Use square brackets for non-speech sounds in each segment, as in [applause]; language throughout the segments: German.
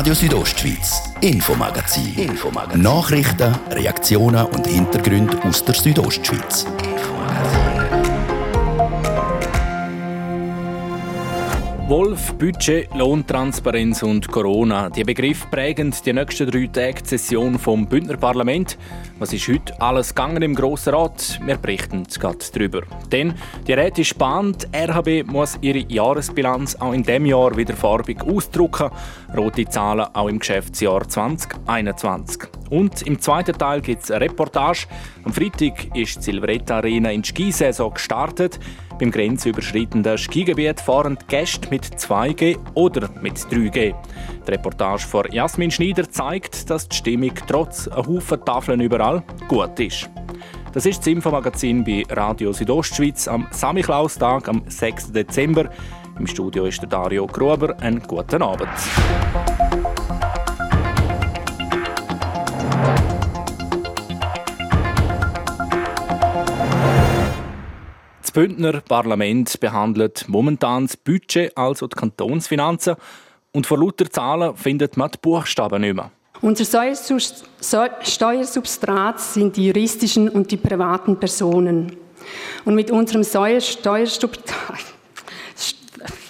Radio Südostschweiz, Infomagazin. Infomagazin. Nachrichten, Reaktionen und Hintergründe aus der Südostschweiz. Wolf, Budget, Lohntransparenz und Corona. Die Begriffe prägen die nächsten drei Tage die Session vom Bündner Parlament. Was ist heute alles gegangen im Grossen Rat? Wir berichten gerade darüber. Denn die Räte ist spannend. RHB muss ihre Jahresbilanz auch in diesem Jahr wieder farbig ausdrucken. Rote Zahlen auch im Geschäftsjahr 2021. Und im zweiten Teil gibt es eine Reportage. Am Freitag ist die Silvretta Arena in die Skisaison gestartet. Beim grenzüberschreitenden Skigebiet fahren die Gäste mit 2G oder mit 3G. Die Reportage von Jasmin Schneider zeigt, dass die Stimmung trotz ein Haufen Tafeln überall gut ist. Das ist das Infomagazin bei Radio Südostschweiz am Samichlaustag am 6. Dezember. Im Studio ist der Dario Gruber. Einen guten Abend. Das Bündner Parlament behandelt momentan das Budget, also die Kantonsfinanzen. Und vor lauter Zahlen findet man die Buchstaben nicht mehr. Unser Steuersubstrat sind die juristischen und die privaten Personen. Und mit unserem [laughs]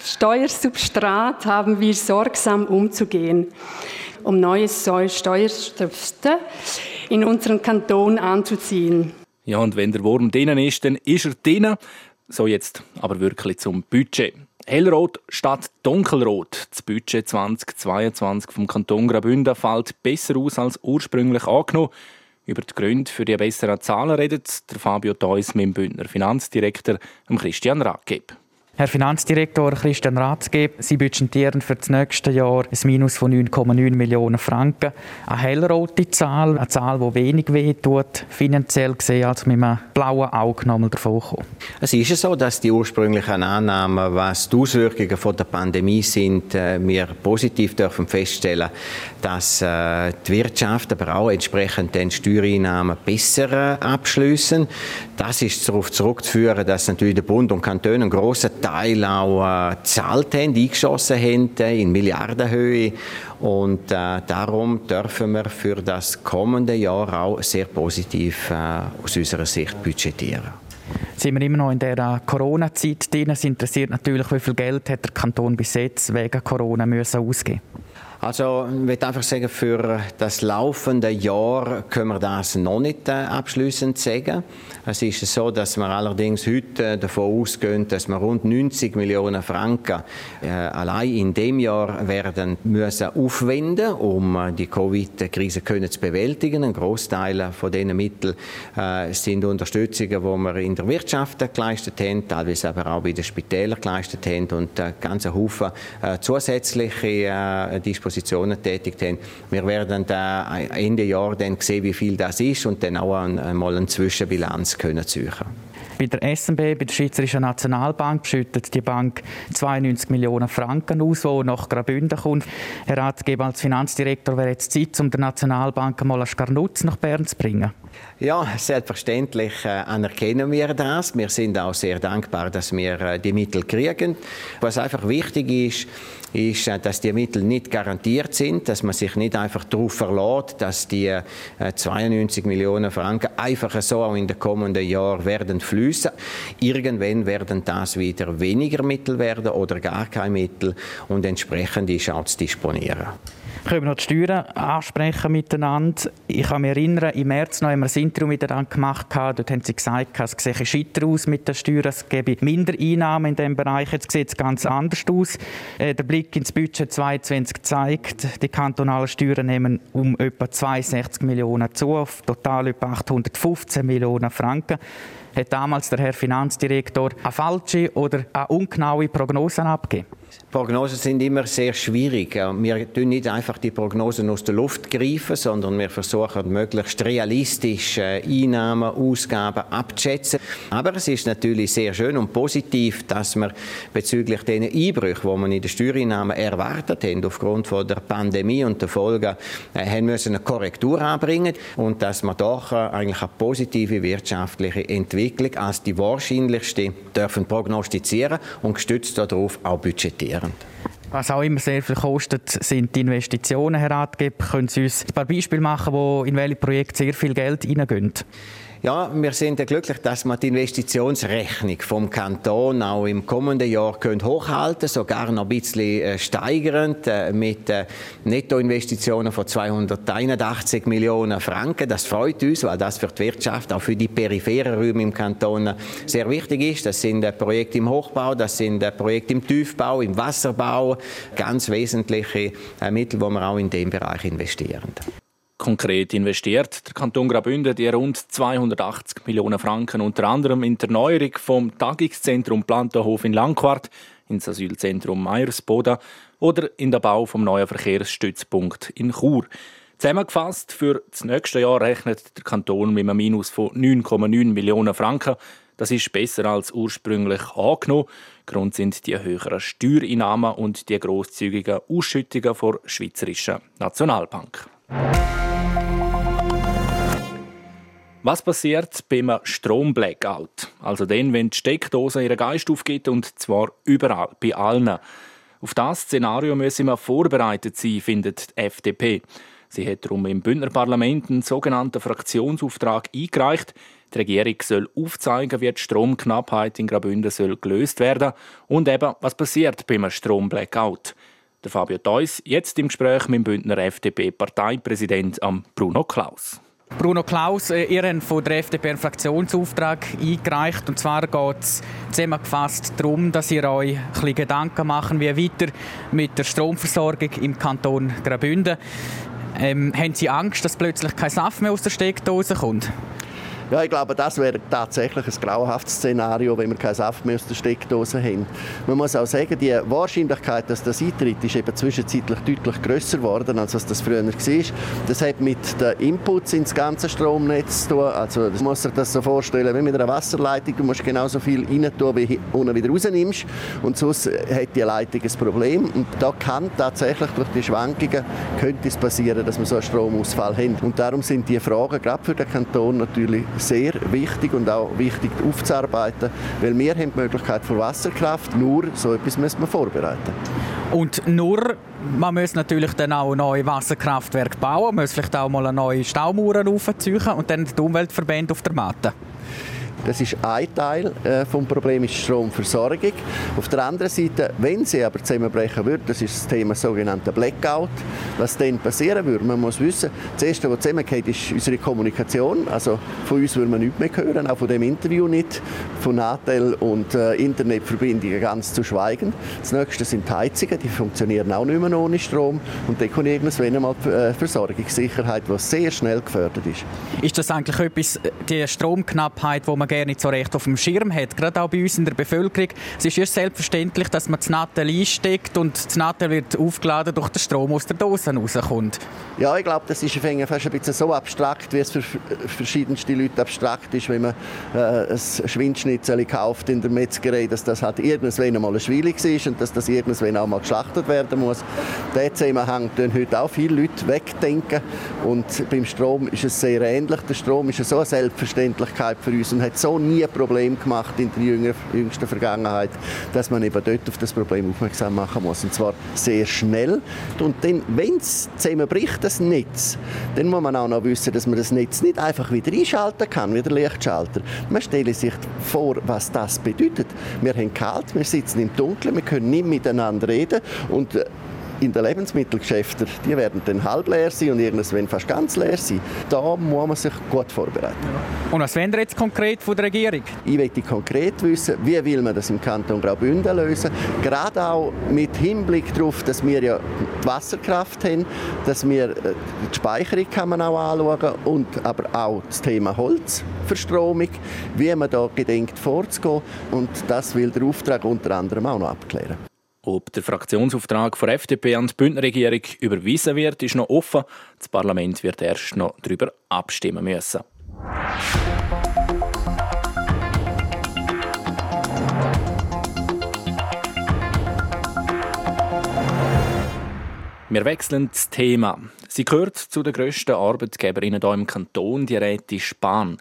Steuersubstrat haben wir sorgsam umzugehen, um neues Steuerstöpfe in unseren Kanton anzuziehen. Ja, und wenn der Wurm drinnen ist, dann ist er drinnen. So jetzt aber wirklich zum Budget. Hellrot statt Dunkelrot. Das Budget 2022 vom Kanton Graubünden fällt besser aus als ursprünglich angenommen. Über die Gründe für die besseren Zahlen redet der Fabio Theus mit dem Bündner Finanzdirektor Christian Rackeb. Herr Finanzdirektor Christian Ratzgeb, Sie budgetieren für das nächste Jahr ein Minus von 9,9 Millionen Franken. Eine hellrote Zahl, eine Zahl, die wenig wehtut, finanziell gesehen, als mit einem blauen Auge nochmal davon kommen. Es ist so, dass die ursprünglichen Annahmen, was die Auswirkungen von der Pandemie sind, äh, wir positiv dürfen feststellen, dass äh, die Wirtschaft, aber auch entsprechend den Steuereinnahmen besser äh, abschließen. Das ist darauf zurückzuführen, dass natürlich der Bund und Kantone einen grossen Teil auch äh, gezahlt haben, eingeschossen haben äh, in Milliardenhöhe. Und äh, darum dürfen wir für das kommende Jahr auch sehr positiv äh, aus unserer Sicht budgetieren. Sind wir immer noch in der Corona-Zeit drin? Es interessiert natürlich, wie viel Geld hat der Kanton bis jetzt wegen Corona müssen ausgeben also ich möchte einfach sagen, für das laufende Jahr können wir das noch nicht äh, abschließend sagen. Es ist so, dass wir allerdings heute davon ausgehen, dass wir rund 90 Millionen Franken äh, allein in dem Jahr werden müssen aufwenden, um äh, die Covid-Krise zu bewältigen. Ein Großteil von diesen Mitteln äh, sind Unterstützungen, die wir in der Wirtschaft geleistet haben, teilweise aber auch bei den Spitälern geleistet haben und äh, ganz Haufen äh, zusätzliche äh, Dispositionen Positionen tätig haben. Wir werden da Ende Jahr dann sehen, wie viel das ist und dann auch einmal eine Zwischenbilanz können ziehen. Bei der SNB, bei der Schweizerischen Nationalbank, schüttet die Bank 92 Millionen Franken aus, die nach Graubünden kommt. Herr Ratgeber, als Finanzdirektor wäre jetzt Zeit, um der Nationalbank mal einen Skarnutz nach Bern zu bringen. Ja, selbstverständlich äh, anerkennen wir das. Wir sind auch sehr dankbar, dass wir äh, die Mittel kriegen. Was einfach wichtig ist, ist, äh, dass die Mittel nicht garantiert sind, dass man sich nicht einfach darauf verlässt, dass die äh, 92 Millionen Franken einfach so auch in den kommenden Jahren werden fließen. Irgendwann werden das wieder weniger Mittel werden oder gar keine Mittel und entsprechend ist auch zu disponieren. Können wir noch die Steuern ansprechen miteinander? Ich kann mich erinnern, im März noch haben wir ein Interview miteinander gemacht. Dort haben sie gesagt, es sehe scheiter aus mit den Steuern, es gebe Mindereinnahmen in diesem Bereich. Jetzt sieht es ganz anders aus. Äh, der Blick ins Budget 2022 zeigt, die kantonalen Steuern nehmen um etwa 62 Millionen zu, auf total etwa 815 Millionen Franken hat damals der Herr Finanzdirektor eine falsche oder eine ungenaue Prognose abgegeben? Prognosen sind immer sehr schwierig. Wir tun nicht einfach die Prognosen aus der Luft greifen, sondern wir versuchen möglichst realistisch äh, Einnahmen, Ausgaben abzuschätzen. Aber es ist natürlich sehr schön und positiv, dass wir bezüglich den Einbrüchen, die man in den Steuereinnahmen erwartet haben, aufgrund von der Pandemie und der Folgen, äh, haben müssen eine Korrektur anbringen und dass wir doch äh, eigentlich eine positive wirtschaftliche Entwicklung als die wahrscheinlichste dürfen prognostizieren und gestützt darauf auch budgetieren. Was auch immer sehr viel kostet, sind die Investitionen, Herr Ratgeber. Können Sie uns ein paar Beispiele machen, wo in welche Projekte sehr viel Geld hineingehen? Ja, wir sind ja glücklich, dass wir die Investitionsrechnung vom Kanton auch im kommenden Jahr können hochhalten sogar noch ein bisschen äh, steigernd äh, mit äh, Nettoinvestitionen von 281 Millionen Franken. Das freut uns, weil das für die Wirtschaft, auch für die peripheren Räume im Kanton sehr wichtig ist. Das sind Projekte im Hochbau, das sind Projekte im Tiefbau, im Wasserbau, ganz wesentliche Mittel, die wir auch in dem Bereich investieren konkret investiert. Der Kanton Graubünden die rund 280 Millionen Franken unter anderem in die Erneuerung vom Tagungszentrum Plantenhof in Langquart, ins Asylzentrum Meiersboda oder in den Bau vom neuen Verkehrsstützpunkt in Chur. Zusammengefasst, für das nächste Jahr rechnet der Kanton mit einem Minus von 9,9 Millionen Franken. Das ist besser als ursprünglich angenommen. Grund sind die höheren Steuereinnahmen und die grosszügigen Ausschüttungen der Schweizerischen Nationalbank. Was passiert beim Stromblackout? Also dann, wenn die Steckdose ihren Geist aufgibt und zwar überall, bei allen. Auf das Szenario müssen wir vorbereitet sein, findet die FDP. Sie hat darum im Bündner Parlament einen sogenannten Fraktionsauftrag eingereicht. Die Regierung soll aufzeigen, wie die Stromknappheit in Graubünden soll gelöst werden und eben, was passiert beim Stromblackout. Der Fabio Theus jetzt im Gespräch mit dem Bündner FDP-Parteipräsident Bruno Klaus. Bruno Klaus, äh, ihr habt von der FDP einen Fraktionsauftrag eingereicht. Und zwar geht es zusammengefasst darum, dass ihr euch ein bisschen Gedanken machen, wie weiter mit der Stromversorgung im Kanton Graubünden. Ähm, haben Sie Angst, dass plötzlich kein Saft mehr aus der Steckdose kommt? Ja, ich glaube, das wäre tatsächlich ein grauenhaftes Szenario, wenn wir keinen Saft mehr aus der Steckdose haben. Man muss auch sagen, die Wahrscheinlichkeit, dass das eintritt, ist eben zwischenzeitlich deutlich grösser geworden, als was das früher war. Das hat mit den Inputs ins ganze Stromnetz zu tun. Also, man muss sich das so vorstellen, wie mit einer Wasserleitung. Du musst genauso viel rein tun, wie unten wieder rausnimmst. Und sonst hat die Leitung ein Problem. Und da kann tatsächlich durch die Schwankungen könnte es passieren, dass wir so einen Stromausfall haben. Und darum sind die Fragen gerade für den Kanton natürlich sehr wichtig und auch wichtig aufzuarbeiten, weil wir haben die Möglichkeit für Wasserkraft, nur so etwas müssen wir vorbereiten. Und nur, man muss natürlich dann auch neue Wasserkraftwerke bauen, man muss vielleicht auch mal eine neue Staumauer aufziehen und dann die Umweltverbände auf der Matte. Das ist ein Teil äh, des Problems, ist die Stromversorgung. Auf der anderen Seite, wenn sie aber zusammenbrechen würde, das ist das Thema sogenannte Blackout, was dann passieren würde. Man muss wissen, das Erste, was zusammengeht, ist unsere Kommunikation. Also von uns würde man nichts mehr hören, auch von dem Interview nicht, von Natel und äh, Internetverbindungen ganz zu schweigen. Das Nächste sind die Heizungen, die funktionieren auch nicht mehr ohne Strom. Und dann kommt irgendwann einmal die äh, Versorgungssicherheit, die sehr schnell gefördert ist. Ist das eigentlich etwas, die Stromknappheit, die man gerne nicht so recht auf dem Schirm hat, gerade auch bei uns in der Bevölkerung. Es ist erst selbstverständlich, dass man das Nattel einsteckt und das Nattel wird aufgeladen durch den Strom aus der Dose rauskommt. Ja, ich glaube, das ist fast ein bisschen so abstrakt, wie es für verschiedenste Leute abstrakt ist, wenn man äh, ein Schwindschnitzel kauft in der Metzgerei, dass das halt irgendwann einmal eine Schwierig ist und dass das irgendwann auch mal geschlachtet werden muss. Der Zusammenhang tun heute auch viele Leute wegdenken und beim Strom ist es sehr ähnlich. Der Strom ist so eine Selbstverständlichkeit für uns und hat so nie ein Problem gemacht in der jüngsten Vergangenheit, dass man eben dort auf das Problem aufmerksam machen muss. Und zwar sehr schnell. Und dann, wenn es zusammenbricht, das Netz, dann muss man auch noch wissen, dass man das Netz nicht einfach wieder einschalten kann, wie der Lichtschalter. Man stelle sich vor, was das bedeutet. Wir haben kalt, wir sitzen im Dunkeln, wir können nicht miteinander reden und äh, in den Lebensmittelgeschäften, die werden dann halb leer sein und irgendwann fast ganz leer sein. Da muss man sich gut vorbereiten. Und was wollen jetzt konkret von der Regierung? Ich möchte konkret wissen, wie will man das im Kanton Graubünden lösen. Gerade auch mit Hinblick darauf, dass wir ja die Wasserkraft haben, dass wir äh, die Speicherung kann man auch anschauen und aber auch das Thema Holzverstromung, wie man da gedenkt vorzugehen. Und das will der Auftrag unter anderem auch noch abklären. Ob der Fraktionsauftrag von FDP an die Bündnerregierung überwiesen wird, ist noch offen. Das Parlament wird erst noch darüber abstimmen müssen. Wir wechseln das Thema. Sie gehört zu den grössten Arbeitgeberinnen hier im Kanton, die Räte Spahn.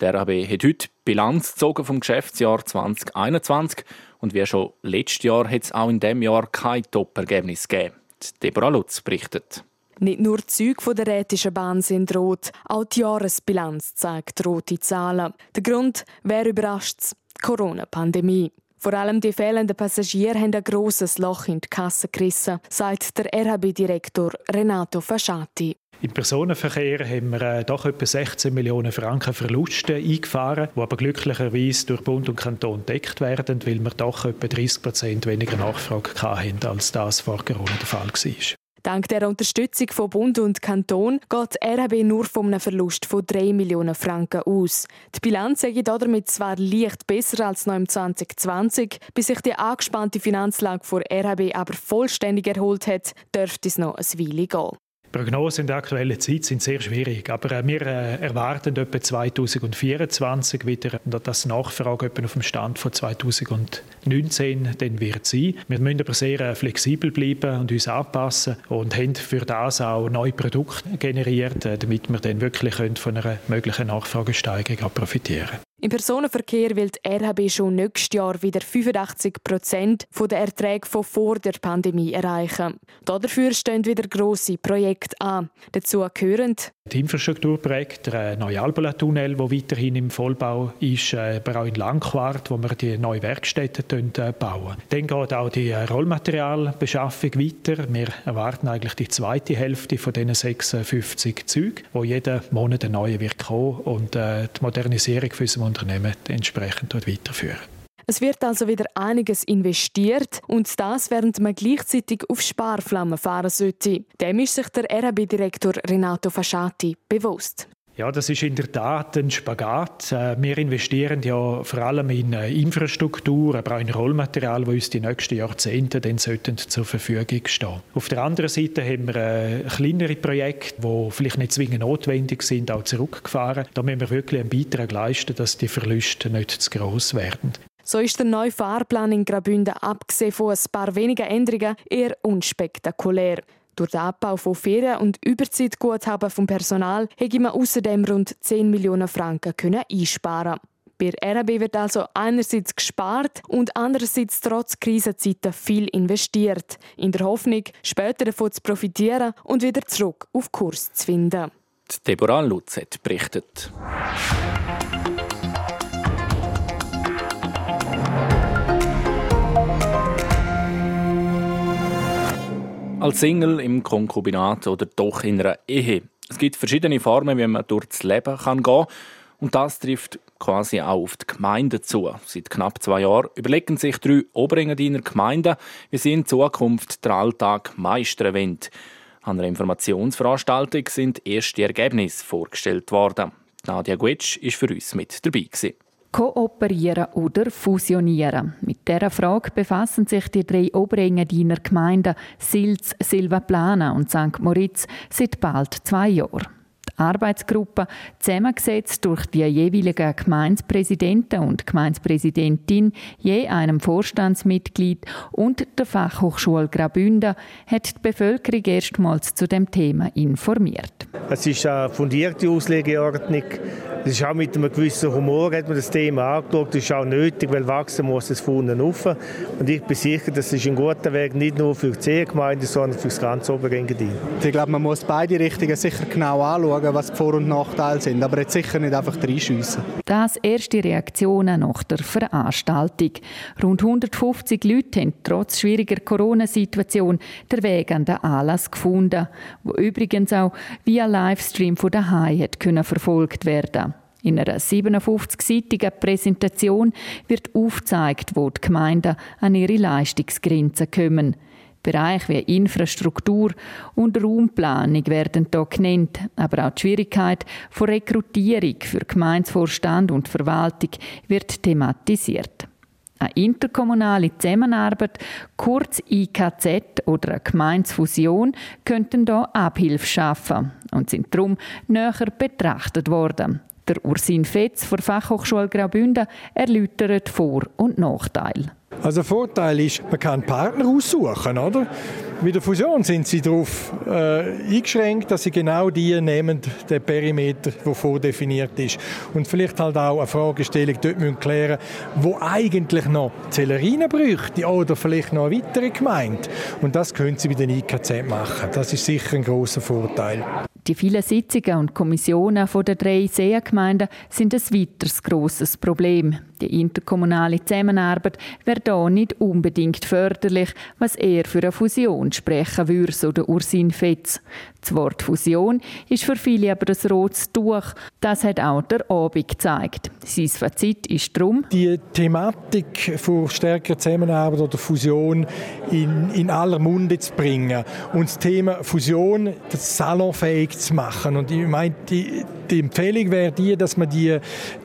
Der RAB hat heute Bilanz gezogen vom Geschäftsjahr 2021 Und wie schon letztes Jahr hat es auch in diesem Jahr kein Top-Ergebnis gegeben. Deborah Lutz berichtet. Nicht nur die Züge der Rätischen Bahn sind rot, auch die Jahresbilanz zeigt rote Zahlen. Der Grund, wer überrascht Die Corona-Pandemie. Vor allem die fehlenden Passagiere haben ein grosses Loch in die Kasse gerissen, sagt der RHB-Direktor Renato Fasciati. Im Personenverkehr haben wir äh, doch etwa 16 Millionen Franken Verluste eingefahren, die aber glücklicherweise durch Bund und Kanton deckt werden, weil wir doch etwa 30 Prozent weniger Nachfrage hatten, als das vor Corona der Fall war. Dank der Unterstützung von Bund und Kanton geht RHB nur von einem Verlust von 3 Millionen Franken aus. Die Bilanz sei damit zwar leicht besser als noch im 2020, bis sich die angespannte Finanzlage von RHB aber vollständig erholt hat, dürfte es noch ein Weile gehen. Prognosen in der aktuellen Zeit sind sehr schwierig, aber äh, wir äh, erwarten etwa 2024 wieder, dass die Nachfrage etwa auf dem Stand von 2019 dann wird sein. Wir müssen aber sehr äh, flexibel bleiben und uns anpassen und haben für das auch neue Produkte generiert, damit wir dann wirklich von einer möglichen Nachfragesteigerung profitieren können. Im Personenverkehr will die RHB schon nächstes Jahr wieder 85 Prozent der Erträge von vor der Pandemie erreichen. Dafür stehen wieder grosse Projekte an. Dazu gehören die Infrastrukturprojekte, der neue Albola-Tunnel, der weiterhin im Vollbau ist, äh, aber auch in Langquart, wo wir die neue Werkstätten äh, bauen. Dann geht auch die äh, Rollmaterialbeschaffung weiter. Wir erwarten eigentlich die zweite Hälfte von diesen 56 Zügen, wo jeden Monat eine neue wird kommen und die Modernisierung für unser Unternehmen entsprechend weiterführen. Es wird also wieder einiges investiert und das, während man gleichzeitig auf Sparflammen fahren sollte. Dem ist sich der RHB-Direktor Renato Fasciati bewusst. Ja, das ist in der Tat ein Spagat. Äh, wir investieren ja vor allem in äh, Infrastruktur, aber auch in Rollmaterial, wo uns die nächsten Jahrzehnte dann sollten zur Verfügung stehen. Auf der anderen Seite haben wir äh, kleinere Projekte, die vielleicht nicht zwingend notwendig sind, auch zurückgefahren. Da müssen wir wirklich einen Beitrag leisten, dass die Verluste nicht zu gross werden. So ist der neue Fahrplan in Graubünden abgesehen von ein paar wenigen Änderungen eher unspektakulär. Durch den Abbau von Ferien- und Überzeitguthaben vom Personal hätte man außerdem rund 10 Millionen Franken können einsparen Bei RAB wird also einerseits gespart und andererseits trotz Krisenzeiten viel investiert, in der Hoffnung, später davon zu profitieren und wieder zurück auf Kurs zu finden. Deborah Lutz hat berichtet. Als Single, im Konkubinat oder doch in einer Ehe. Es gibt verschiedene Formen, wie man durchs Leben kann gehen Und das trifft quasi auch auf die Gemeinden zu. Seit knapp zwei Jahren überlegen sich drei Oberengadiner Gemeinden, wie sie in Zukunft den Alltag meistern wollen. An einer Informationsveranstaltung sind erste Ergebnisse vorgestellt worden. Nadia Guetsch war für uns mit dabei. Kooperieren oder fusionieren? Mit dieser Frage befassen sich die drei Oberengadiner Gemeinden Silz, Silvaplana und St. Moritz seit bald zwei Jahren. Arbeitsgruppe, zusammengesetzt durch die jeweiligen Gemeindepräsidenten und Gemeindepräsidentin, je einem Vorstandsmitglied und der Fachhochschule Graubünden, hat die Bevölkerung erstmals zu dem Thema informiert. Es ist eine fundierte Auslegeordnung. Es ist auch mit einem gewissen Humor hat man das Thema angeschaut. Das ist auch nötig, weil wachsen muss es von unten rauf. Und ich bin sicher, das ist ein guter Weg, nicht nur für die Zehengemeinde, sondern für das ganze Oberengadin. Ich glaube, man muss beide Richtungen sicher genau anschauen schauen, was die Vor- und Nachteile sind, aber jetzt sicher nicht einfach reinschiessen. Das erste Reaktionen nach der Veranstaltung. Rund 150 Leute haben trotz schwieriger Corona-Situation den Weg an den Anlass gefunden, wo übrigens auch via Livestream von daheim können verfolgt werden. In einer 57-seitigen Präsentation wird aufgezeigt, wo die Gemeinden an ihre Leistungsgrenzen kommen. Bereiche wie Infrastruktur und Raumplanung werden hier genannt, aber auch die Schwierigkeit von Rekrutierung für Gemeindevorstand und Verwaltung wird thematisiert. Eine interkommunale Zusammenarbeit, kurz IKZ oder eine Gemeinsfusion, könnten hier Abhilfe schaffen und sind darum näher betrachtet worden. Der Ursin Fetz von Fachhochschule Graubünden erläutert Vor- und Nachteile. Also Vorteil ist, man kann Partner aussuchen, oder? Bei der Fusion sind sie darauf äh, eingeschränkt, dass sie genau die nehmen, den Perimeter, der vordefiniert ist. Und vielleicht halt auch eine Fragestellung dort müssen klären, wo eigentlich noch Zellerine bräuchte oder vielleicht noch eine weitere Gemeinde. Und das können sie bei den IKZ machen. Das ist sicher ein großer Vorteil. Die vielen Sitzungen und Kommissionen der drei Seengemeinden sind ein weiteres grosses Problem. Die interkommunale Zusammenarbeit wäre da nicht unbedingt förderlich, was eher für eine Fusion sprechen würde, so der Ursin Fetz. Das Wort Fusion ist für viele aber ein rotes Tuch. Das hat auch der Abend gezeigt. Sein Fazit ist darum, die Thematik von stärkerer Zusammenarbeit oder Fusion in, in aller Munde zu bringen und das Thema Fusion das salonfähig zu machen. Und ich meine, die, die Empfehlung wäre die, dass man die,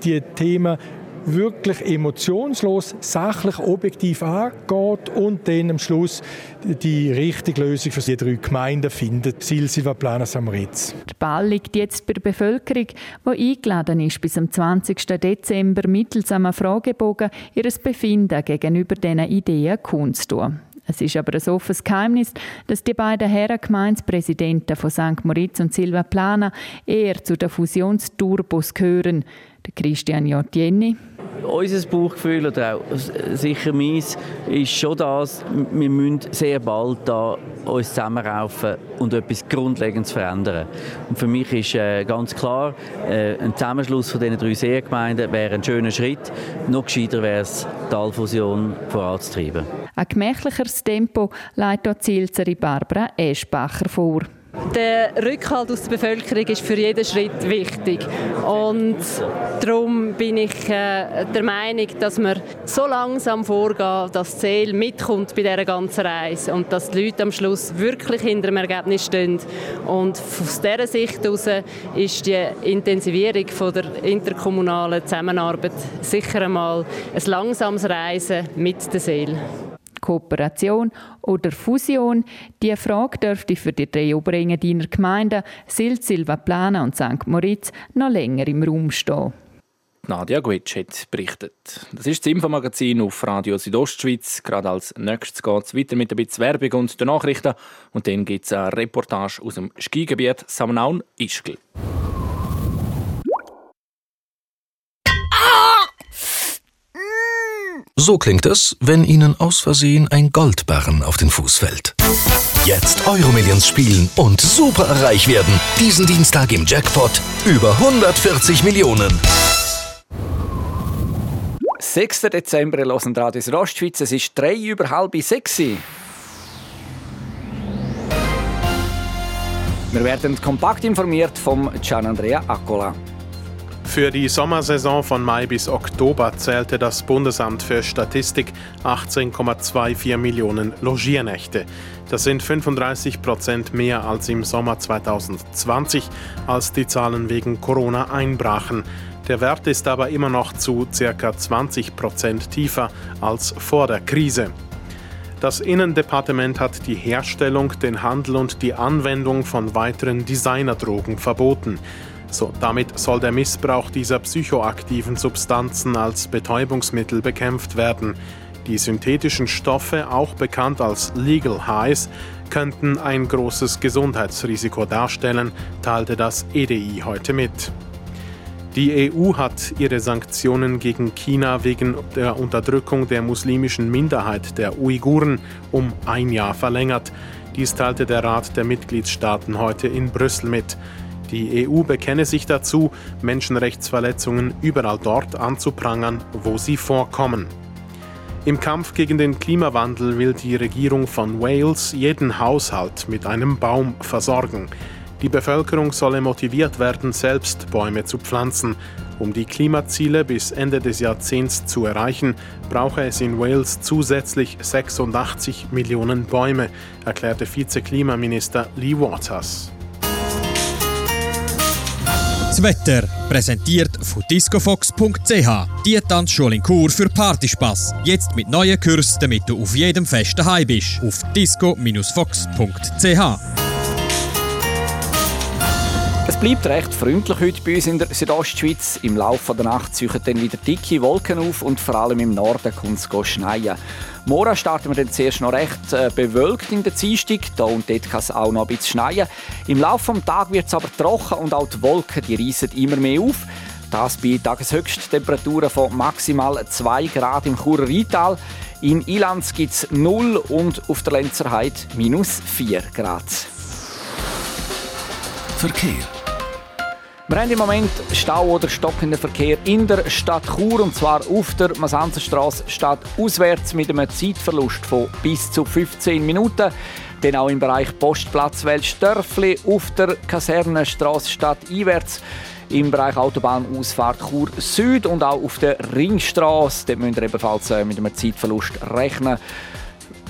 die Themen wirklich emotionslos, sachlich, objektiv angeht und dann am Schluss die richtige Lösung für die drei Gemeinden findet. Ziel Silva Plana Samritz. Der Ball liegt jetzt bei der Bevölkerung, die eingeladen ist, bis am 20. Dezember mittels einem Fragebogen ihr Befinden gegenüber diesen Ideen kundzutun. Es ist aber ein offenes Geheimnis, dass die beiden Herren Gemeindepräsidenten von St. Moritz und Silva Plana eher zu den Fusionsturbos gehören. Der Christian Jottieni unser Bauchgefühl oder auch sicher meins ist schon das, wir müssen sehr bald da uns zusammenraufen und etwas Grundlegendes verändern. Und für mich ist äh, ganz klar, äh, ein Zusammenschluss von diesen drei Seegemeinden wäre ein schöner Schritt. Noch gescheiter wäre es, die Talfusion voranzutreiben. Ein gemächlicheres Tempo leitet die Zielzerin Barbara Eschbacher vor. Der Rückhalt aus der Bevölkerung ist für jeden Schritt wichtig. Und darum bin ich äh, der Meinung, dass wir so langsam vorgehen, dass das Ziel mitkommt bei dieser ganzen Reise und dass die Leute am Schluss wirklich hinter dem Ergebnis stehen. Und aus dieser Sicht heraus ist die Intensivierung der interkommunalen Zusammenarbeit sicher einmal ein langsames Reisen mit der Seele. Kooperation oder Fusion? Die Frage dürfte für die drei Oberengadiner Gemeinden Silt, Silva Plana und St. Moritz noch länger im Raum stehen. Nadia Gwitsch hat berichtet. Das ist das Infomagazin auf Radio Südostschweiz. Gerade als nächstes geht es weiter mit ein bisschen Werbung und den Nachrichten. Und dann gibt es eine Reportage aus dem Skigebiet Samnaun-Ischgl. So klingt es, wenn Ihnen aus Versehen ein Goldbarren auf den Fuß fällt. Jetzt Euromillions spielen und super reich werden. Diesen Dienstag im Jackpot über 140 Millionen. 6. Dezember in Radios Rostschweiz. Es ist drei über halb sechs. Wir werden kompakt informiert vom Gian Andrea Accola. Für die Sommersaison von Mai bis Oktober zählte das Bundesamt für Statistik 18,24 Millionen Logiernächte. Das sind 35 Prozent mehr als im Sommer 2020, als die Zahlen wegen Corona einbrachen. Der Wert ist aber immer noch zu ca. 20 Prozent tiefer als vor der Krise. Das Innendepartement hat die Herstellung, den Handel und die Anwendung von weiteren Designerdrogen verboten. So, damit soll der Missbrauch dieser psychoaktiven Substanzen als Betäubungsmittel bekämpft werden. Die synthetischen Stoffe, auch bekannt als Legal Highs, könnten ein großes Gesundheitsrisiko darstellen, teilte das EDI heute mit. Die EU hat ihre Sanktionen gegen China wegen der Unterdrückung der muslimischen Minderheit der Uiguren um ein Jahr verlängert. Dies teilte der Rat der Mitgliedstaaten heute in Brüssel mit. Die EU bekenne sich dazu, Menschenrechtsverletzungen überall dort anzuprangern, wo sie vorkommen. Im Kampf gegen den Klimawandel will die Regierung von Wales jeden Haushalt mit einem Baum versorgen. Die Bevölkerung solle motiviert werden, selbst Bäume zu pflanzen. Um die Klimaziele bis Ende des Jahrzehnts zu erreichen, brauche es in Wales zusätzlich 86 Millionen Bäume, erklärte Vizeklimaminister Lee Waters. Das Wetter präsentiert von discofox.ch. Die Tanzschule in Kur für Partyspaß. Jetzt mit neuen Kursen, damit du auf jedem Fest daheim bist. Auf disco-fox.ch. Es bleibt recht freundlich heute bei uns in der Südostschweiz. Im Laufe der Nacht ziehen dann wieder dicke Wolken auf und vor allem im Norden kommt es schneien. Morgen starten wir dann zuerst noch recht äh, bewölkt in der Dienstag. Da und dort kann es auch noch ein bisschen schneien. Im Laufe des Tages wird es aber trocken und auch die Wolken die reissen immer mehr auf. Das bei Tageshöchsttemperaturen von maximal 2 Grad im Churer Rheintal. Im Ilanz gibt es 0 und auf der Lenzerheide minus 4 Grad. Verkehr. Wir haben im Moment Stau oder stockenden Verkehr in der Stadt Chur und zwar auf der Masanzerstraße statt auswärts mit einem Zeitverlust von bis zu 15 Minuten. Dann auch im Bereich Postplatz Weltstörfli auf der Kasernenstraße statt einwärts im Bereich Autobahnausfahrt Chur Süd und auch auf der Ringstraße. Dort müsst ihr ebenfalls äh, mit einem Zeitverlust rechnen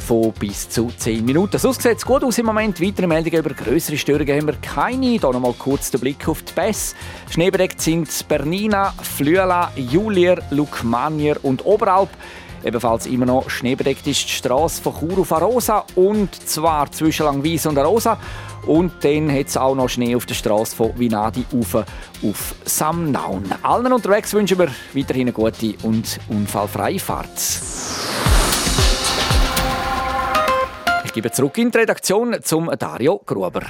von bis zu 10 Minuten. Sonst sieht es gut aus im Moment. Weitere Meldungen über größere Störungen haben wir keine. Hier nochmal kurz der Blick auf die Pässe. Schneebedeckt sind Bernina, Flüela, Julier, Lukmanier und Oberalp. Ebenfalls immer noch schneebedeckt ist die Straße von Chur auf Arosa und zwar zwischen Langwies und Arosa. Und dann hat es auch noch Schnee auf der Straße von Vinadi auf, auf Samnaun. Allen unterwegs wünschen wir weiterhin eine gute und unfallfreie Fahrt. Ich gebe zurück in die Redaktion zum Dario Gruber.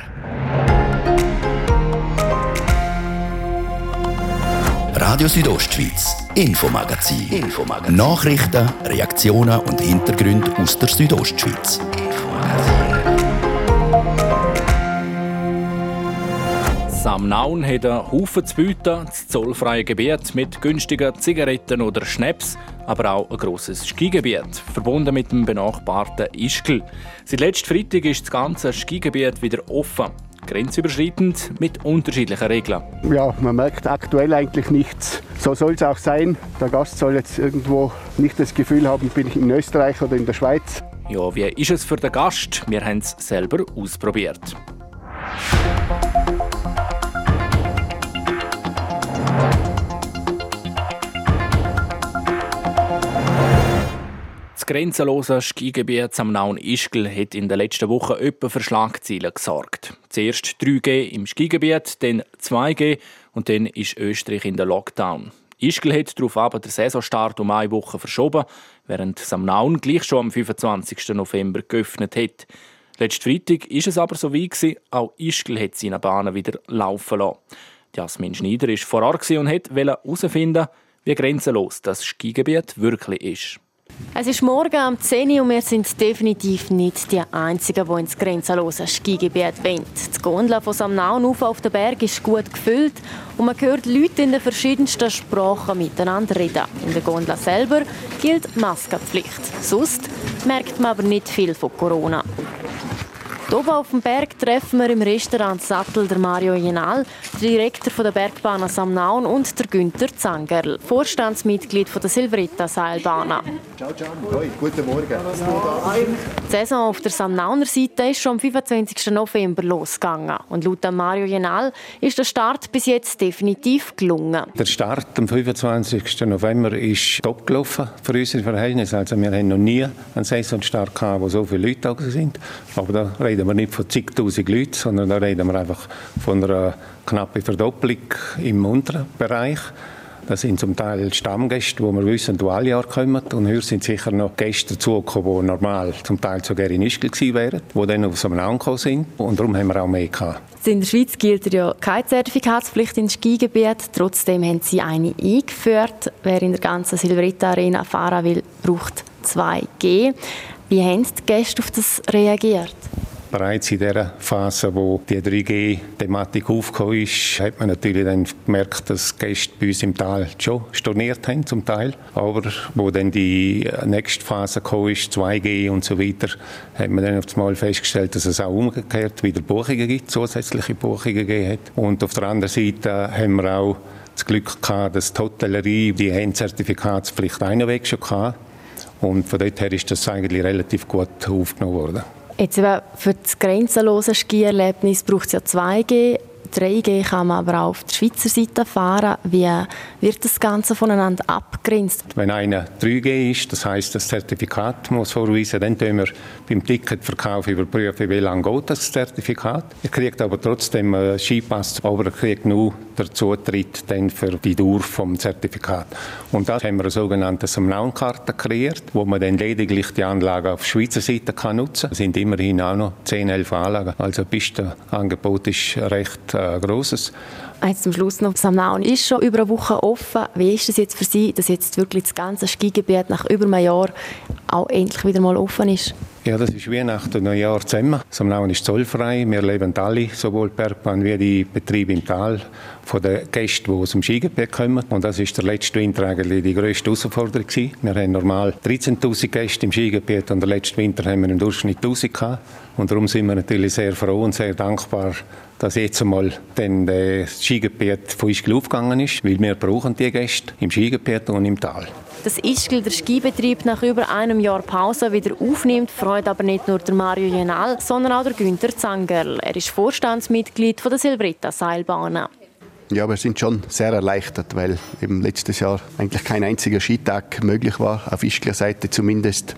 Radio Südostschweiz, Infomagazin. Infomagazin. Nachrichten, Reaktionen und Hintergründe aus der Südostschweiz. Samnaun hat einen Haufen zu bieten, das zollfreie Gebiet mit günstigen Zigaretten oder Schnaps, aber auch ein grosses Skigebiet, verbunden mit dem benachbarten Ischgl. Seit letztem Freitag ist das ganze Skigebiet wieder offen, grenzüberschreitend mit unterschiedlichen Regeln. Ja, man merkt aktuell eigentlich nichts. So soll es auch sein. Der Gast soll jetzt irgendwo nicht das Gefühl haben, bin ich in Österreich oder in der Schweiz. Ja, wie ist es für den Gast? Wir haben es selber ausprobiert. Das grenzenlose Skigebiet am Nauen Ischgl hat in den letzten Wochen etwa für Schlagzeilen gesorgt. Zuerst 3G im Skigebiet, dann 2G und dann ist Österreich in der Lockdown. Ischgl hat darauf aber den Saisonstart um eine Woche verschoben, während Samnaun gleich schon am 25. November geöffnet hat. Letzten Freitag war es aber so wie auch Ischgl hat seine Bahnen wieder laufen lassen. Jasmin Schneider war vor Ort und wollte herausfinden, wie grenzenlos das Skigebiet wirklich ist. Es ist morgen am 10 Uhr und wir sind definitiv nicht die Einzigen, die ins grenzenlose Skigebiet wollen. Die Gondel von Samnaun auf den Berg ist gut gefüllt und man hört Leute in den verschiedensten Sprachen miteinander reden. In der Gondel selber gilt Maskenpflicht. Sonst merkt man aber nicht viel von Corona. Oben auf dem Berg treffen wir im Restaurant Sattel der Mario Jenal, der Direktor der Bergbahn Samnaun und der Günther Zangerl, Vorstandsmitglied der Silvretta Seilbahn. Ciao, ciao. Hoi, guten Morgen. Die Saison auf der Samnauner Seite ist schon am 25. November losgegangen. Und laut Mario Jenal ist der Start bis jetzt definitiv gelungen. Der Start am 25. November ist top gelaufen für unsere Verhältnisse. Also wir haben noch nie einen Saisonstart gehabt, wo so viele Leute da sind. Aber da reden wir nicht von zigtausend Leuten, sondern da reden wir einfach von einer knappen Verdopplung im unteren Bereich. Das sind zum Teil Stammgäste, die wir wissen, die alle Jahre kommen. Und hier sind sicher noch Gäste dazugekommen, die normal zum Teil sogar in Ischgl gewesen wären, die dann auf so einem angekommen sind. Und darum haben wir auch mehr gehabt. In der Schweiz gilt ja keine Zertifikatspflicht ins Skigebiet. Trotzdem haben sie eine eingeführt. Wer in der ganzen Silveretta Arena fahren will, braucht 2G. Wie haben die Gäste auf das reagiert? Bereits in der Phase, wo die 3G-Thematik aufgekommen ist, hat man natürlich dann gemerkt, dass Gäste bei uns im Tal schon storniert haben, zum Teil. Aber wo dann die nächste Phase ist, 2G und so weiter, hat man dann auf einmal festgestellt, dass es auch umgekehrt wieder Buchungen gibt, zusätzliche Buchungen gegeben hat. Und auf der anderen Seite haben wir auch das Glück gehabt, dass die Hotellerie die Zertifikatspflicht einen Weg schon hatte. Und von dort her ist das eigentlich relativ gut aufgenommen worden. Jetzt für das grenzenlose Skierlebnis braucht es ja 2G. 3G kann man aber auch auf der Schweizer Seite fahren. Wie wird das Ganze voneinander abgrenzt? Wenn einer 3G ist, das heißt das Zertifikat muss vorweisen, dann tun wir beim Ticketverkauf überprüfen, wie lange geht das Zertifikat. Er kriegt aber trotzdem einen Skipass, aber er kriegt nur den Zutritt für die Dauer vom Zertifikat. Und da haben wir eine sogenannte Samnaunkarte kreiert, wo man dann lediglich die Anlage auf Schweizer Seite kann nutzen. Es sind immerhin auch noch 10, 11 Anlagen. Also das Pistenangebot ist recht krūzes. Jetzt zum Schluss noch, Samnaun ist schon über eine Woche offen. Wie ist es jetzt für Sie, dass jetzt wirklich das ganze Skigebiet nach über einem Jahr auch endlich wieder mal offen ist? Ja, das ist Weihnachten und Neujahr zusammen. Samnaun ist zollfrei. Wir leben alle, sowohl Bergbahn wie die Betriebe im Tal, von den Gästen, die aus dem Skigebiet kommen. Und das ist der letzte Winter eigentlich die grösste Herausforderung gewesen. Wir haben normal 13'000 Gäste im Skigebiet und der letzte Winter haben wir im Durchschnitt 1'000 gehabt. Und darum sind wir natürlich sehr froh und sehr dankbar, dass jetzt einmal dann das Skigebiet von Ischgl aufgegangen ist, weil wir brauchen die Gäste im Skigebiet und im Tal. Dass Ischgl der Skibetrieb nach über einem Jahr Pause wieder aufnimmt, freut aber nicht nur der Mario Jenal, sondern auch der Günther Zangerl. Er ist Vorstandsmitglied von der Silvretta Seilbahnen. Ja, wir sind schon sehr erleichtert, weil eben letztes Jahr eigentlich kein einziger Skitag möglich war, auf Ischgler Seite zumindest.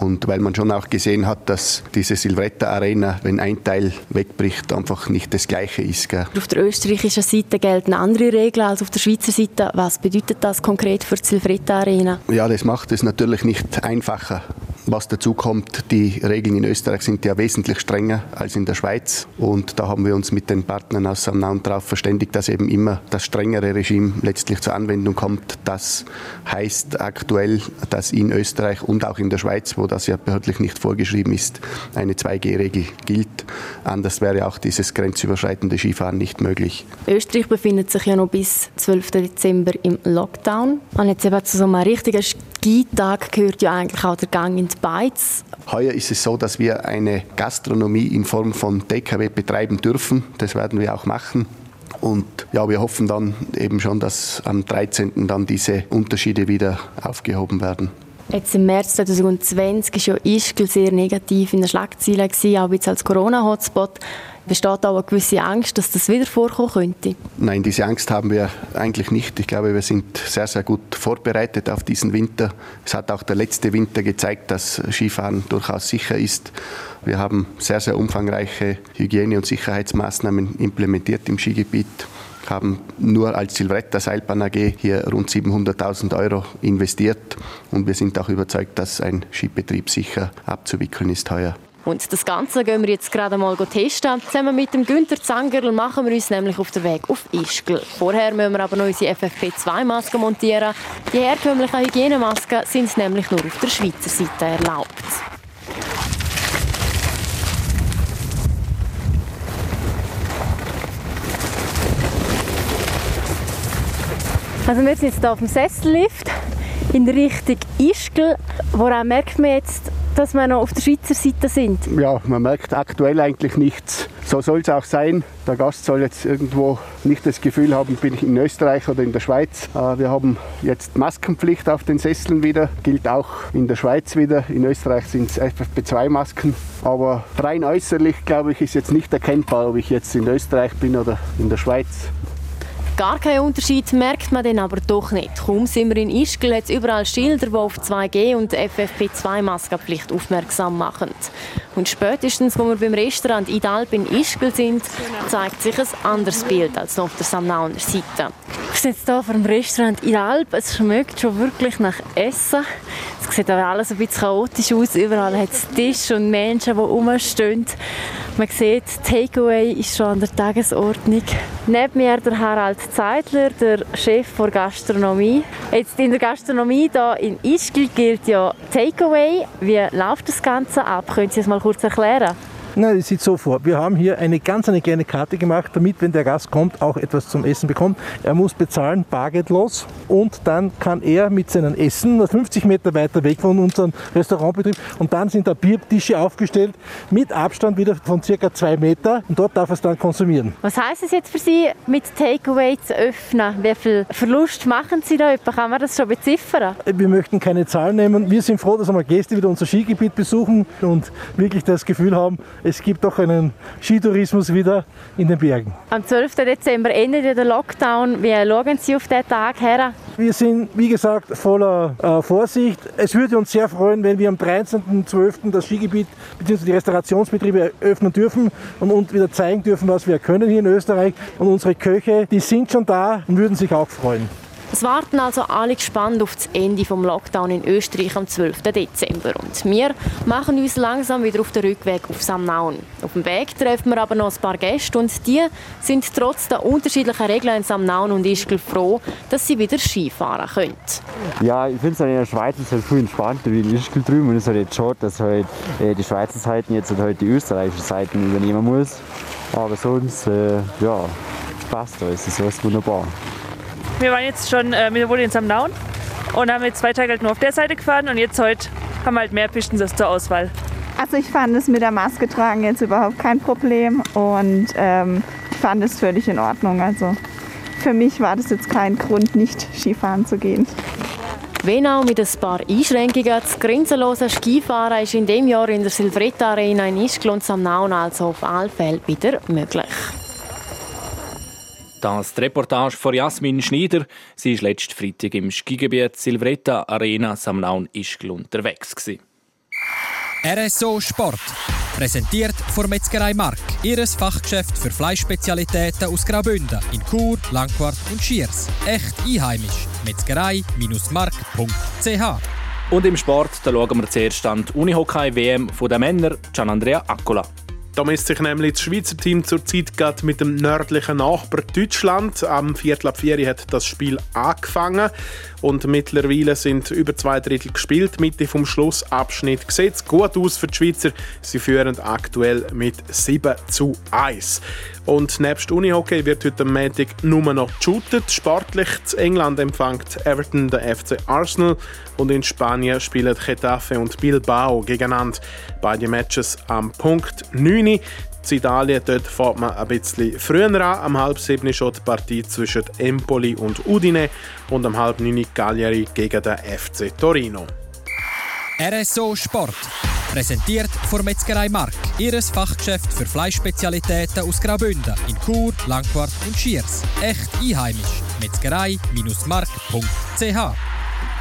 Und weil man schon auch gesehen hat, dass diese Silvretta Arena, wenn ein Teil wegbricht, einfach nicht das Gleiche ist. Gell? Auf der österreichischen Seite gelten andere Regeln als auf der Schweizer Seite. Was bedeutet das konkret für die Silvretta Arena? Ja, das macht es natürlich nicht einfacher. Was dazu kommt, die Regeln in Österreich sind ja wesentlich strenger als in der Schweiz. Und da haben wir uns mit den Partnern aus Samnaun darauf verständigt, dass eben immer das strengere Regime letztlich zur Anwendung kommt. Das heißt aktuell, dass in Österreich und auch in der Schweiz, wo das ja behördlich nicht vorgeschrieben ist, eine 2G-Regel gilt. Anders wäre auch dieses grenzüberschreitende Skifahren nicht möglich. Österreich befindet sich ja noch bis 12. Dezember im Lockdown. Und jetzt eben zu so einem richtigen Skitag gehört ja eigentlich auch der Gang in die Beiz. Heuer ist es so, dass wir eine Gastronomie in Form von TKW betreiben dürfen. Das werden wir auch machen. Und ja, wir hoffen dann eben schon, dass am 13. dann diese Unterschiede wieder aufgehoben werden. Jetzt im März 2020 war ja Ischgl sehr negativ in den Schlagzeilen, auch jetzt als Corona-Hotspot. Besteht auch eine gewisse Angst, dass das wieder vorkommen könnte? Nein, diese Angst haben wir eigentlich nicht. Ich glaube, wir sind sehr, sehr gut vorbereitet auf diesen Winter. Es hat auch der letzte Winter gezeigt, dass Skifahren durchaus sicher ist. Wir haben sehr, sehr umfangreiche Hygiene- und Sicherheitsmaßnahmen implementiert im Skigebiet haben nur als Silvretta Seilbahn AG hier rund 700.000 Euro investiert und wir sind auch überzeugt, dass ein Skibetrieb sicher abzuwickeln ist heuer. Und das Ganze gehen wir jetzt gerade mal testen. Zusammen mit dem Günther Zangerl machen wir uns nämlich auf den Weg auf Ischgl. Vorher müssen wir aber noch unsere FFP2-Maske montieren. Die herkömmlichen Hygienemasken sind nämlich nur auf der Schweizer Seite erlaubt. Also wir sind jetzt hier auf dem Sessellift in Richtung Ischgl. Woran merkt man jetzt, dass wir noch auf der Schweizer Seite sind? Ja, man merkt aktuell eigentlich nichts. So soll es auch sein. Der Gast soll jetzt irgendwo nicht das Gefühl haben, bin ich in Österreich oder in der Schweiz. Äh, wir haben jetzt Maskenpflicht auf den Sesseln wieder, gilt auch in der Schweiz wieder. In Österreich sind es FFP2-Masken. Aber rein äußerlich, glaube ich, ist jetzt nicht erkennbar, ob ich jetzt in Österreich bin oder in der Schweiz. Gar keinen Unterschied merkt man dann aber doch nicht. Kaum sind wir in Ischgl, hat überall Schilder, die auf 2G und FFP2-Maskenpflicht aufmerksam machen. Und spätestens, als wir beim Restaurant Idalb in Ischgl sind, zeigt sich ein anderes Bild als noch auf der Samnauner Seite. Wir sind jetzt hier vor dem Restaurant Idalb. Es schmeckt schon wirklich nach Essen. Es sieht aber alles ein bisschen chaotisch aus. Überall hat es Tische und Menschen, die rumstehen. Man sieht, Takeaway ist schon an der Tagesordnung. Neben mir der Harald Zeidler, der Chef der Gastronomie. Jetzt in der Gastronomie hier in Ischgl gilt ja Takeaway. Wie läuft das Ganze ab? Können Sie es mal kurz erklären? Nein, es sieht so vor. Wir haben hier eine ganz eine kleine Karte gemacht, damit, wenn der Gast kommt, auch etwas zum Essen bekommt. Er muss bezahlen, bargeldlos. Und dann kann er mit seinem Essen 50 Meter weiter weg von unserem Restaurantbetrieb. Und dann sind da Biertische aufgestellt mit Abstand wieder von circa zwei Meter. Und dort darf er es dann konsumieren. Was heißt es jetzt für Sie, mit Takeaway zu öffnen? Wie viel Verlust machen Sie da? Kann man das schon beziffern? Wir möchten keine Zahlen nehmen. Wir sind froh, dass einmal Gäste wieder unser Skigebiet besuchen und wirklich das Gefühl haben, es gibt doch einen Skitourismus wieder in den Bergen. Am 12. Dezember endet der Lockdown. Wie schauen Sie auf diesen Tag her? Wir sind, wie gesagt, voller äh, Vorsicht. Es würde uns sehr freuen, wenn wir am 13.12. das Skigebiet bzw. die Restaurationsbetriebe öffnen dürfen und, und wieder zeigen dürfen, was wir können hier in Österreich. Und unsere Köche, die sind schon da und würden sich auch freuen. Es warten also alle gespannt auf das Ende des Lockdown in Österreich am 12. Dezember. Und wir machen uns langsam wieder auf den Rückweg auf Samnaun. Auf dem Weg treffen wir aber noch ein paar Gäste und die sind trotz der unterschiedlichen Regeln in Samnaun und Ischgl froh, dass sie wieder Skifahren können. Ja, ich finde es in der Schweiz ist halt viel entspannter wie in Ischgl drüben. Und es ist halt jetzt schade, dass halt äh, die Schweizer Seiten jetzt halt die österreichischen Seiten übernehmen muss. Aber sonst, äh, ja, passt alles. Es ist alles wunderbar. Wir waren jetzt schon, äh, wir wohnen in Samnaun und haben jetzt zwei Tage halt nur auf der Seite gefahren und jetzt heute haben wir halt mehr Pisten zur Auswahl. Also ich fand es mit der Maske tragen jetzt überhaupt kein Problem und ähm, ich fand es völlig in Ordnung. Also für mich war das jetzt kein Grund, nicht Skifahren zu gehen. Wenn auch mit ein paar Einschränkungen, das grenzenlose Skifahren ist in dem Jahr in der Silvretta Arena in Ischgl und Samnaun also auf alle Fälle wieder möglich. Das die Reportage von Jasmin Schneider. Sie war letzten Freitag im Skigebiet Silvretta Arena Samnaun Ischgl unterwegs. Gewesen. RSO Sport. Präsentiert von Metzgerei Mark. Ihres Fachgeschäft für Fleischspezialitäten aus Graubünden in Chur, Langquart und Schiers. Echt einheimisch. Metzgerei-mark.ch Und im Sport da schauen wir zuerst an die Unihockey-WM der Männer. Gian-Andrea Accola. Da misst sich nämlich das Schweizer Team zurzeit gerade mit dem nördlichen Nachbar Deutschland. Am Viertel ab vier hat das Spiel angefangen und mittlerweile sind über zwei Drittel gespielt. Mitte vom Schlussabschnitt sieht gut aus für die Schweizer. Sie führen aktuell mit 7 zu 1. Und nebst Unihockey wird heute am Montag nur noch geshootet. Sportlich in England empfängt Everton den FC Arsenal und in Spanien spielen Getafe und Bilbao gegeneinander. Beide Matches am Punkt 9. In Italien dort fährt man ein bisschen früher an. Am halb sieben schon die Partie zwischen Empoli und Udine und am halb neun Cagliari gegen den FC Torino. RSO Sport. Präsentiert von Metzgerei Mark. Ihres Fachgeschäft für Fleischspezialitäten aus Graubünden in Chur, Langquart und Schiers. Echt einheimisch. Metzgerei-mark.ch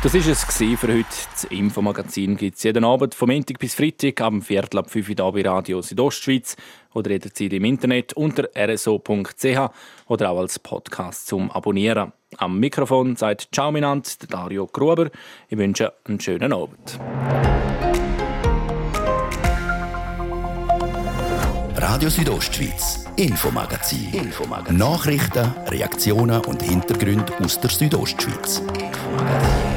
das war es für heute. Das Infomagazin gibt es jeden Abend vom Montag bis Freitag am Viertel ab 5 Uhr bei Radio Südostschweiz oder jederzeit im Internet unter rso.ch oder auch als Podcast zum Abonnieren. Am Mikrofon sagt Ciao Minant, Dario Gruber. Ich wünsche einen schönen Abend. Radio Südostschweiz, Infomagazin. Infomagazin. Nachrichten, Reaktionen und Hintergründe aus der Südostschweiz. Infomagazin.